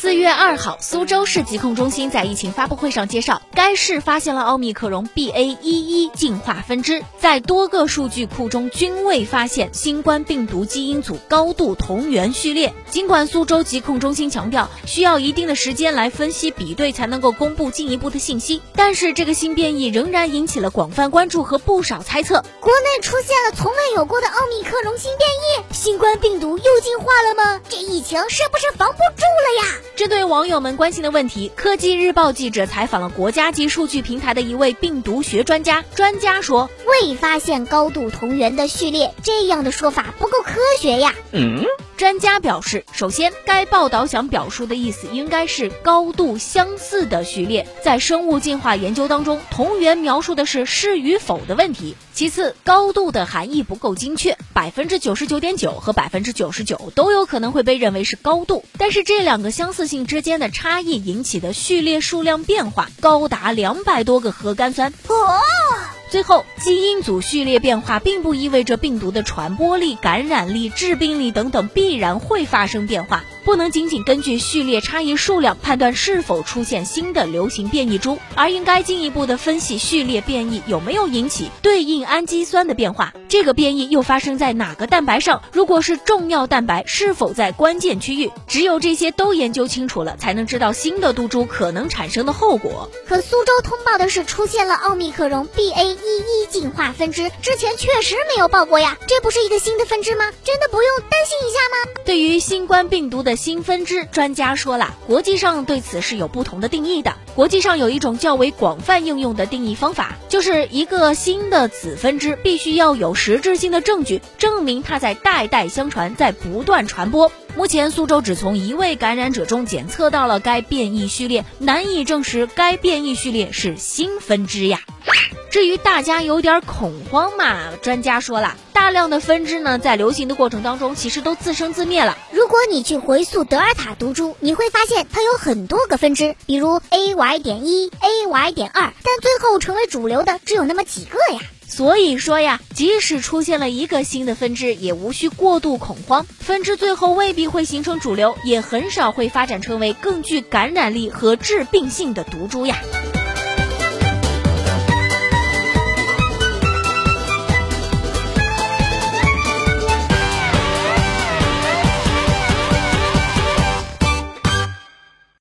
四月二号，苏州市疾控中心在疫情发布会上介绍，该市发现了奥密克戎 BA. 一一进化分支，在多个数据库中均未发现新冠病毒基因组高度同源序列。尽管苏州疾控中心强调需要一定的时间来分析比对才能够公布进一步的信息，但是这个新变异仍然引起了广泛关注和不少猜测。国内出现了从未有过的奥密克戎新变异，新冠病毒又进化了吗？这疫情是不是防不住了呀？针对网友们关心的问题，科技日报记者采访了国家级数据平台的一位病毒学专家。专家说，未发现高度同源的序列，这样的说法不够科学呀。嗯。专家表示，首先，该报道想表述的意思应该是高度相似的序列。在生物进化研究当中，同源描述的是是与否的问题。其次，高度的含义不够精确，百分之九十九点九和百分之九十九都有可能会被认为是高度。但是这两个相似性之间的差异引起的序列数量变化高达两百多个核苷酸。哦。最后，基因组序列变化并不意味着病毒的传播力、感染力、致病力等等必然会发生变化。不能仅仅根据序列差异数量判断是否出现新的流行变异株，而应该进一步的分析序列变异有没有引起对应氨基酸的变化，这个变异又发生在哪个蛋白上？如果是重要蛋白，是否在关键区域？只有这些都研究清楚了，才能知道新的毒株可能产生的后果。可苏州通报的是出现了奥密克戎 BA. 一一进化分支，之前确实没有报过呀，这不是一个新的分支吗？真的不用担心一下吗？对于新冠病毒的。新分支专家说了，国际上对此是有不同的定义的。国际上有一种较为广泛应用的定义方法，就是一个新的子分支必须要有实质性的证据证明它在代代相传，在不断传播。目前苏州只从一位感染者中检测到了该变异序列，难以证实该变异序列是新分支呀。至于大家有点恐慌嘛，专家说了，大量的分支呢，在流行的过程当中，其实都自生自灭了。如果你去回溯德尔塔毒株，你会发现它有很多个分支，比如 A Y 点一、A Y 点二，但最后成为主流的只有那么几个呀。所以说呀，即使出现了一个新的分支，也无需过度恐慌。分支最后未必会形成主流，也很少会发展成为更具感染力和致病性的毒株呀。